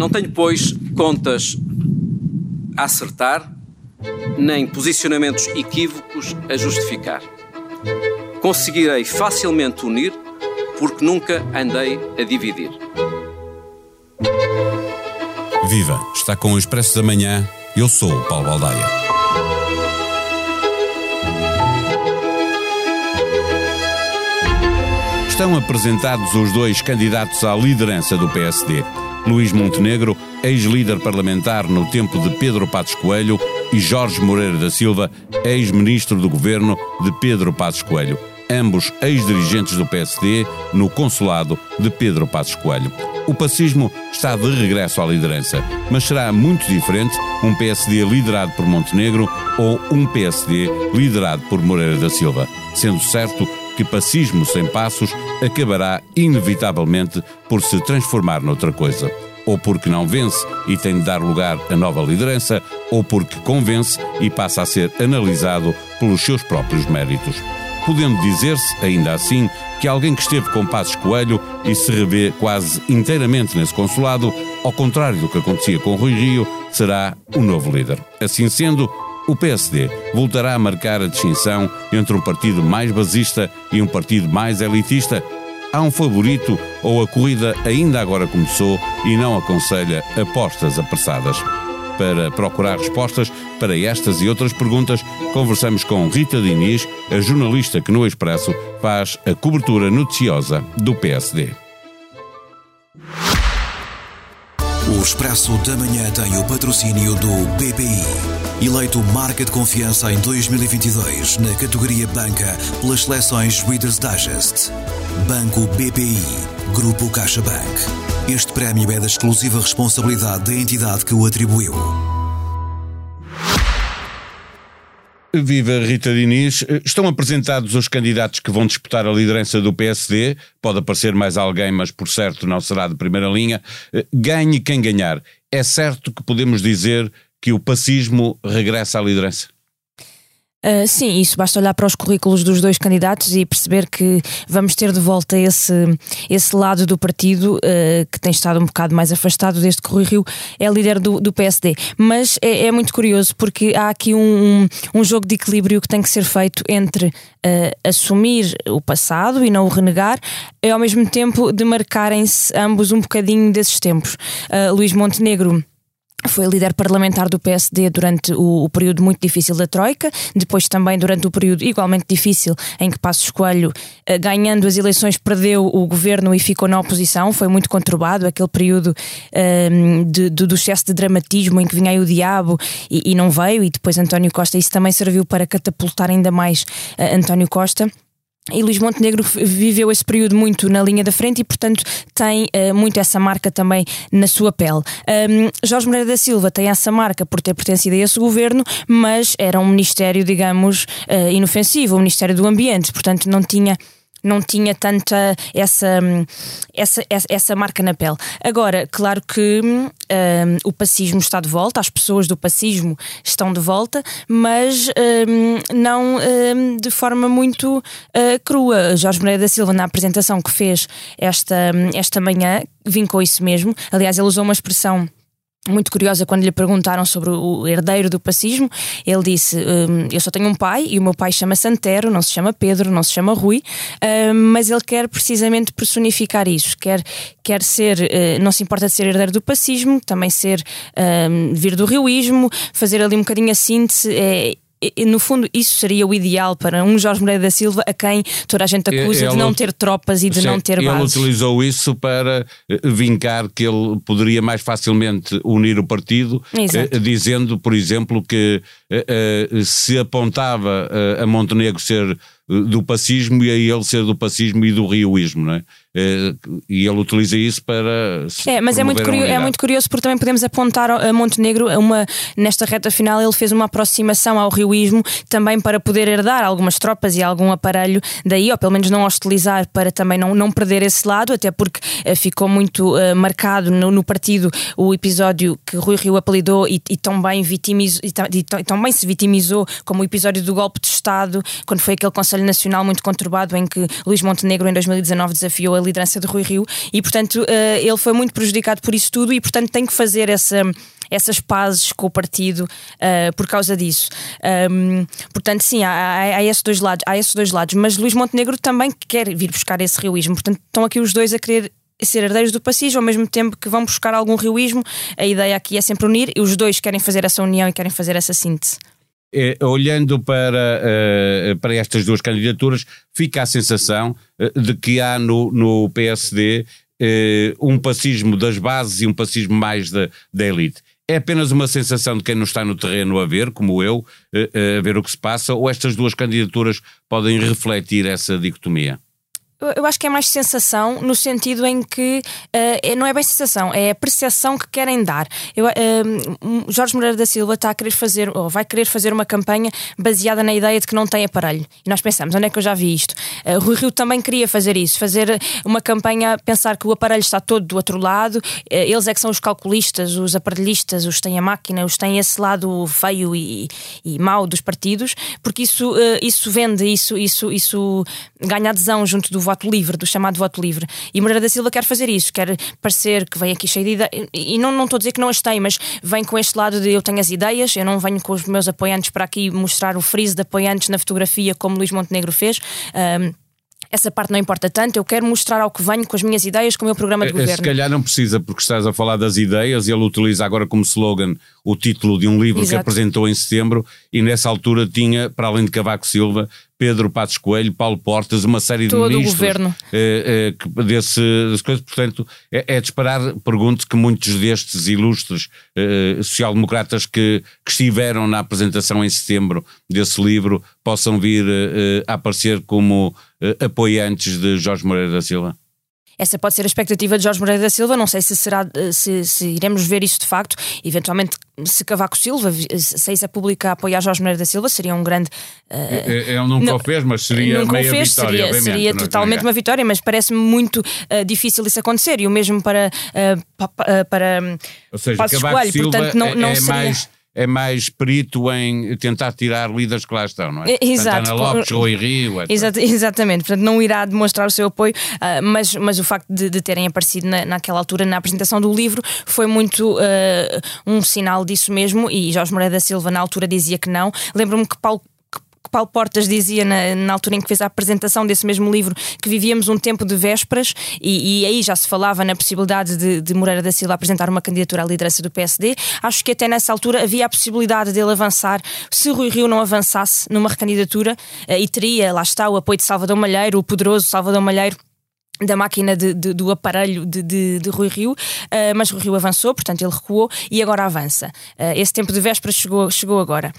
Não tenho, pois, contas a acertar, nem posicionamentos equívocos a justificar. Conseguirei facilmente unir, porque nunca andei a dividir. Viva! Está com o Expresso da Manhã. Eu sou o Paulo Baldaia. Estão apresentados os dois candidatos à liderança do PSD. Luís Montenegro, ex-líder parlamentar no tempo de Pedro Passos Coelho, e Jorge Moreira da Silva, ex-ministro do governo de Pedro Passos Coelho, ambos ex-dirigentes do PSD no consulado de Pedro Passos Coelho. O pacismo está de regresso à liderança, mas será muito diferente um PSD liderado por Montenegro ou um PSD liderado por Moreira da Silva, sendo certo que pacismo sem passos acabará inevitavelmente por se transformar noutra coisa. Ou porque não vence e tem de dar lugar a nova liderança, ou porque convence e passa a ser analisado pelos seus próprios méritos. Podendo dizer-se, ainda assim, que alguém que esteve com Passos Coelho e se revê quase inteiramente nesse consulado, ao contrário do que acontecia com Rui Rio, será o novo líder. Assim sendo, o PSD voltará a marcar a distinção entre um partido mais basista e um partido mais elitista? Há um favorito ou a corrida ainda agora começou e não aconselha apostas apressadas? Para procurar respostas para estas e outras perguntas, conversamos com Rita Diniz, a jornalista que no Expresso faz a cobertura noticiosa do PSD. O Expresso da Manhã tem o patrocínio do BPI. Eleito Marca de Confiança em 2022 na categoria Banca pelas seleções Reader's Digest. Banco BPI. Grupo CaixaBank. Este prémio é da exclusiva responsabilidade da entidade que o atribuiu. Viva Rita Diniz. Estão apresentados os candidatos que vão disputar a liderança do PSD. Pode aparecer mais alguém, mas por certo não será de primeira linha. Ganhe quem ganhar. É certo que podemos dizer que o pacismo regressa à liderança? Uh, sim, isso basta olhar para os currículos dos dois candidatos e perceber que vamos ter de volta esse, esse lado do partido uh, que tem estado um bocado mais afastado desde que Rui Rio é líder do, do PSD. Mas é, é, muito curioso porque há aqui um, um, jogo de equilíbrio que tem que ser feito entre uh, assumir o passado e não o renegar, e ao mesmo tempo demarcarem-se ambos um bocadinho desses tempos. Luís Montenegro foi líder parlamentar do PSD durante o, o, período muito difícil da Troika, depois também durante o período igualmente difícil em que Passos Coelho, eh, ganhando as eleições, perdeu o governo e ficou na oposição. Foi muito conturbado aquele período um, ehm, de, de, do excesso de dramatismo em que vinha aí o diabo e, e, não veio, e depois António Costa. Isso também serviu para catapultar ainda mais uh, António Costa. E Luís Montenegro viveu esse período muito na linha da frente e, portanto, tem uh, muito essa marca também na sua pele. Um, Jorge Moreira da Silva tem essa marca por ter pertencido a esse governo, mas era um ministério, digamos, uh, inofensivo, o Ministério do Ambiente, portanto, não tinha não tinha tanta essa, essa, essa marca na pele. Agora, claro que um, o pacismo está de volta, as pessoas do pacismo estão de volta, mas um, não um, de forma muito uh, crua. Jorge Moreira da Silva, na apresentação que fez esta, esta manhã, vincou isso mesmo. Aliás, ele usou uma expressão muito curiosa quando lhe perguntaram sobre o herdeiro do pacismo. Ele disse: um, Eu só tenho um pai e o meu pai chama Santero, não se chama Pedro, não se chama Rui, um, mas ele quer precisamente personificar isso. Quer, quer ser, uh, não se importa de ser herdeiro do pacismo, também ser um, vir do rioísmo, fazer ali um bocadinho a síntese. É, no fundo, isso seria o ideal para um Jorge Moreira da Silva a quem toda a gente acusa ele, de não ter tropas e de sim, não ter bases. Ele utilizou isso para eh, vincar que ele poderia mais facilmente unir o partido, eh, dizendo, por exemplo, que eh, se apontava a Montenegro ser do pacismo e a ele ser do pacismo e do rioísmo, não é? Eh, e ele utiliza isso para. É, mas é muito, curioso, é muito curioso porque também podemos apontar a Montenegro uma, nesta reta final ele fez uma aproximação ao rioísmo também para poder herdar algumas tropas e algum aparelho daí, ou pelo menos não hostilizar para também não, não perder esse lado, até porque uh, ficou muito uh, marcado no, no, partido o episódio que Rui Rio apelidou e, e tão bem vitimizou e, e tão bem se vitimizou como o episódio do golpe de Estado, quando foi aquele Conselho Nacional muito conturbado em que Luís Montenegro em 2019 desafiou a liderança de Rui Rio e, portanto, ele foi muito prejudicado por isso tudo e, portanto, tem que fazer essa essas pazes com o partido uh, por causa disso. Um, portanto, sim, há, há, há, esses dois lados, há esses dois lados. Mas Luís Montenegro também quer vir buscar esse rioísmo. Portanto, estão aqui os dois a querer ser herdeiros do passivo ao mesmo tempo que vão buscar algum rioísmo. A ideia aqui é sempre unir e os dois querem fazer essa união e querem fazer essa síntese. É, olhando para, uh, para estas duas candidaturas, fica a sensação uh, de que há no, no PSD uh, um passismo das bases e um passismo mais da, da elite. É apenas uma sensação de quem não está no terreno a ver, como eu, a ver o que se passa, ou estas duas candidaturas podem refletir essa dicotomia? Eu acho que é mais sensação no sentido em que uh, não é bem sensação, é a percepção que querem dar. Eu, uh, Jorge Moreira da Silva está a querer fazer, ou vai querer fazer uma campanha baseada na ideia de que não tem aparelho. E nós pensamos, onde é que eu já vi isto? Uh, Rui Rio também queria fazer isso, fazer uma campanha, pensar que o aparelho está todo do outro lado, eles é que são os calculistas, os aparelhistas, os têm a máquina, os têm esse lado feio e, e mau dos partidos, porque isso, isso vende, isso, isso, isso ganha adesão junto do voto livre, do chamado voto livre. E Moreira da Silva quer fazer isso, quer parecer que vem aqui cheio de ideias. E não, não estou a dizer que não as tem, mas vem com este lado de eu tenho as ideias, eu não venho com os meus apoiantes para aqui mostrar o freeze de apoiantes na fotografia como Luís Montenegro fez. Um, essa parte não importa tanto, eu quero mostrar ao que venho com as minhas ideias, com o meu programa de é, é, governo. Se calhar não precisa, porque estás a falar das ideias, e ele utiliza agora como slogan o título de um livro Exato. que apresentou em setembro, e nessa altura tinha, para além de Cavaco Silva, Pedro Passos Coelho, Paulo Portas, uma série de Todo ministros. o governo. Eh, eh, desse, desse coisa. Portanto, é, é disparar, pergunto que muitos destes ilustres eh, social-democratas que, que, estiveram na apresentação em setembro desse livro possam vir eh, a aparecer como eh, apoiantes de Jorge Moreira da Silva? Essa pode ser a expectativa de Jorge Moreira da Silva. Não sei se será se, se iremos ver isso de facto. Eventualmente, se Cavaco Silva saísse a pública a apoiar Jorge Moreira da Silva, seria um grande. Uh, ele nunca não, o fez, mas seria meia fez, vitória. Seria, seria totalmente uma vitória, mas parece-me muito uh, difícil isso acontecer. E o mesmo para. Uh, para Ou seja, Cavaco Silva portanto, não, não é seria... mais é mais perito em tentar tirar líderes que lá estão, não é? Exato. Ana Lopes, Rui Rio, etc. exatamente, portanto não irá demonstrar o seu apoio, uh, mas, mas o facto de, de terem aparecido na, naquela altura na apresentação do livro foi muito uh, um sinal disso mesmo e Jorge Moreira da Silva na altura dizia que não. Lembro-me que Paulo Paulo Portas dizia na, na, altura em que fez a apresentação desse mesmo livro que vivíamos um tempo de vésperas e, e aí já se falava na possibilidade de, de, Moreira da Silva apresentar uma candidatura à liderança do PSD. Acho que até nessa altura havia a possibilidade dele avançar se Rui Rio não avançasse numa recandidatura eh, e teria, lá está, o apoio de Salvador Malheiro, o poderoso Salvador Malheiro da máquina de, de, do aparelho de, de, Rui Rio, uh, mas Rui Rio avançou, portanto ele recuou e agora avança. Uh, esse tempo de vésperas chegou, chegou agora.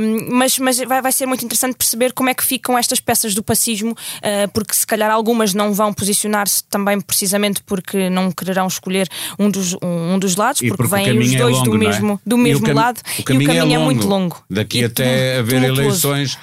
Um, mas mas vai, vai ser muito interessante perceber como é que ficam estas peças do passismo, uh, porque se calhar algumas não vão posicionar-se também precisamente porque não quererão escolher um dos, um, um dos lados, porque, porque vêm os é dois é longo, do mesmo, é? do mesmo lado o caminho, e o caminho é, é, muito longo. Daqui até haver eleições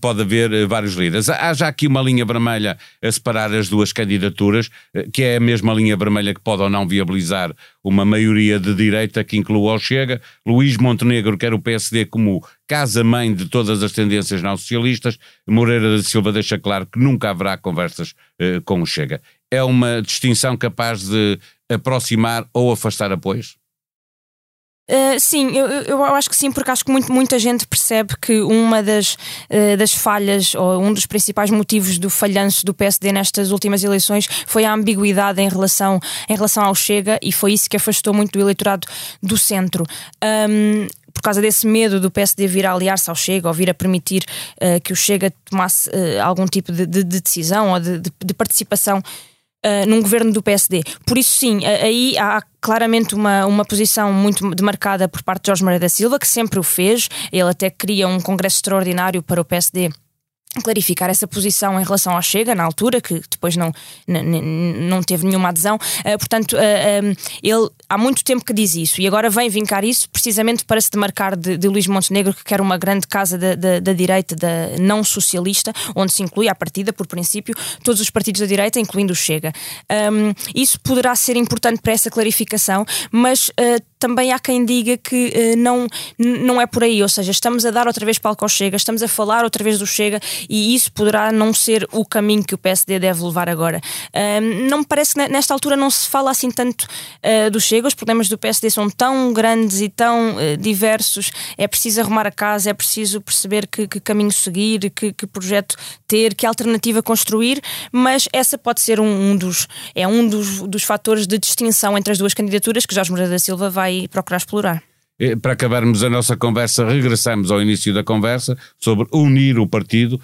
pode haver eh, vários líderes. Há já aqui uma linha vermelha a separar as duas candidaturas, eh, que é a mesma linha vermelha que pode ou não viabilizar uma maioria de direita que inclua o Chega. Luís Montenegro quer o PSD como casa-mãe de todas as tendências não socialistas. Moreira da Silva deixa claro que nunca haverá conversas com o Chega. É uma distinção capaz de aproximar ou afastar apoios? Uh, sim, eu, eu acho que sim, porque acho que muito, muita gente percebe que uma das, uh, das falhas, ou um dos principais motivos do falhanço do PSD nestas últimas eleições foi a ambiguidade em relação, em relação ao Chega e foi isso que afastou muito do eleitorado do centro. Um, por causa desse medo do PSD vir a aliar-se ao Chega ou vir a permitir uh, que o Chega tomasse algum tipo de, de, de decisão ou de, de participação uh, num governo do PSD. Por isso, sim, aí há claramente uma, uma posição muito demarcada por parte de Jorge Moreira da Silva, que sempre o fez. Ele até queria um congresso extraordinário para o PSD clarificar essa posição em relação ao Chega, na altura, que depois não, não teve nenhuma adesão. Uh, portanto, uh, ah, um, ah, ele há muito tempo que diz isso e agora vem vincar isso precisamente para se demarcar de, de Luís Montenegro, que quer uma grande casa da, da, da, direita, da não socialista, onde se inclui, à partida, por princípio, todos os partidos da direita, incluindo o Chega. Um, isso poderá ser importante para essa clarificação, mas uh, também há quem diga que uh, não, não é por aí, ou seja, estamos a dar outra vez palco ao Chega, estamos a falar outra vez do Chega e isso poderá não ser o caminho que o PSD deve levar agora. Uh, não me parece que nesta altura não se fala assim tanto uh, do Chega, os problemas do PSD são tão grandes e tão diversos, é preciso arrumar a casa, é preciso perceber que, que caminho seguir, que, que, projeto ter, que alternativa construir, mas essa pode ser um, um dos, é um dos, dos fatores de distinção entre as duas candidaturas que Jorge Moreira da Silva vai procurar explorar. Para acabarmos a nossa conversa, regressamos ao início da conversa sobre unir o partido.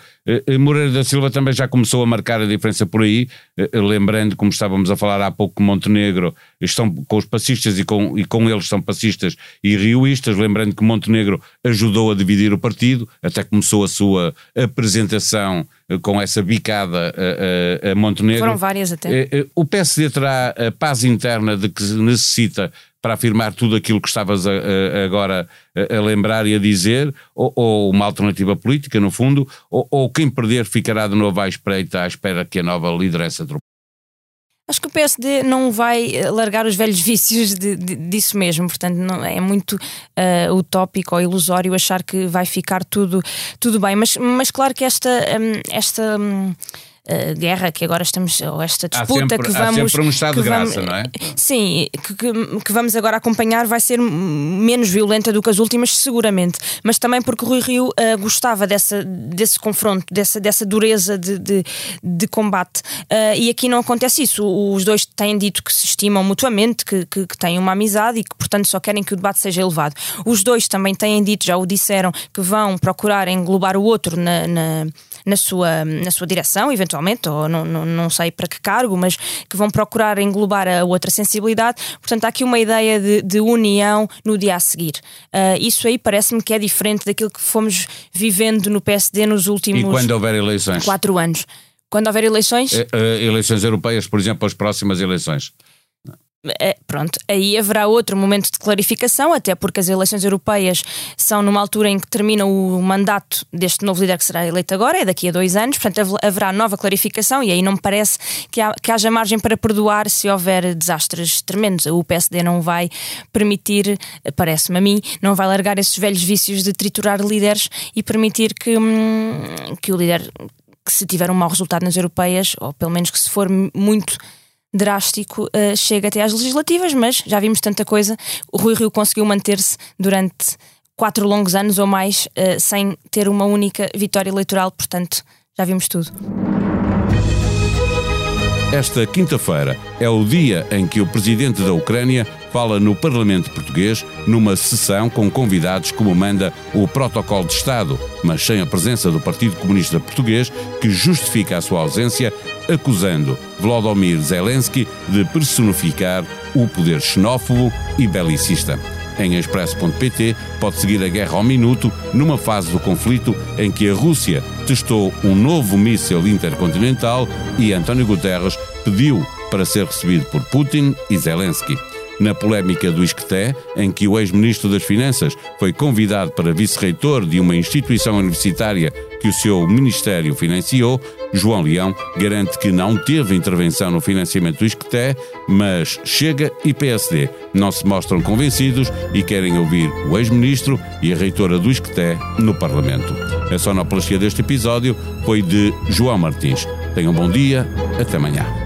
Moreira da Silva também já começou a marcar a diferença por aí, lembrando, como estávamos a falar há pouco, que Montenegro estão com os passistas e com, e com eles são passistas e rioístas, lembrando que Montenegro ajudou a dividir o partido, até começou a sua apresentação com essa bicada a, a, a Montenegro. Foram várias até. O PSD terá a paz interna de que necessita para afirmar tudo aquilo que estavas a, a, agora a, lembrar e a dizer, ou, ou, uma alternativa política, no fundo, ou, ou, quem perder ficará de novo à espreita, à espera que a nova liderança tropeça? Acho que o PSD não vai eh, largar os velhos vícios de, de, disso mesmo, portanto não, é muito uh, utópico ou ilusório achar que vai ficar tudo, tudo bem, mas, mas claro que esta, um, esta um, uh, guerra que agora estamos, ou esta disputa sempre, que vamos. Há um estado de graça, vamos, não é? Sim, que, que, que, vamos agora acompanhar vai ser menos violenta do que as últimas, seguramente. Mas também porque o Rui Rio uh, gostava dessa, desse confronto, dessa, dessa dureza de, de, de combate. Uh, e aqui não acontece isso. Os dois têm dito que se estimam mutuamente, que, que, que têm uma amizade e que, portanto, só querem que o debate seja elevado. Os dois também têm dito, já o disseram, que vão procurar englobar o outro na, na, na, sua, na sua direção, eventualmente eventualmente, ou não, não, não sei para que cargo, mas que vão procurar englobar a outra sensibilidade. Portanto, há aqui uma ideia de, de união no dia a seguir. Uh, isso aí parece-me que é diferente daquilo que fomos vivendo no PSD nos últimos. E quando houver eleições? Quatro anos. Quando houver eleições? Uh, eleições europeias, por exemplo, as próximas eleições. É, pronto, aí haverá outro momento de clarificação, até porque as eleições europeias são numa altura em que termina o mandato deste novo líder que será eleito agora, é daqui a dois anos, portanto haverá nova clarificação e aí não me parece que, há, que haja margem para perdoar se houver desastres tremendos. O PSD não vai permitir, parece-me a mim, não vai largar esses velhos vícios de triturar líderes e permitir que, hum, que o líder, que se tiver um mau resultado nas europeias, ou pelo menos que se for muito drástico uh, chega até às legislativas, mas já vimos tanta coisa. O Rui Rio conseguiu manter-se durante quatro longos anos ou mais uh, sem ter uma única vitória eleitoral, portanto, já vimos tudo. Esta quinta-feira é o dia em que o presidente da Ucrânia fala no Parlamento Português numa sessão com convidados como manda o Protocolo de Estado, mas sem a presença do Partido Comunista Português, que justifica a sua ausência, acusando Volodymyr Zelensky de personificar o poder xenófobo e belicista. Em expresso.pt pode seguir a guerra ao minuto numa fase do conflito em que a Rússia testou um novo míssil intercontinental e António Guterres pediu para ser recebido por Putin e Zelensky na polémica do Isqueté, em que o ex-ministro das Finanças foi convidado para vice-reitor de uma instituição universitária que o seu ministério financiou, João Leão garante que não teve intervenção no financiamento do Isqueté, mas Chega e PSD não se mostram convencidos e querem ouvir o ex-ministro e a reitora do Isqueté no Parlamento. A sonoplastia deste episódio foi de João Martins. Tenham um bom dia, até amanhã.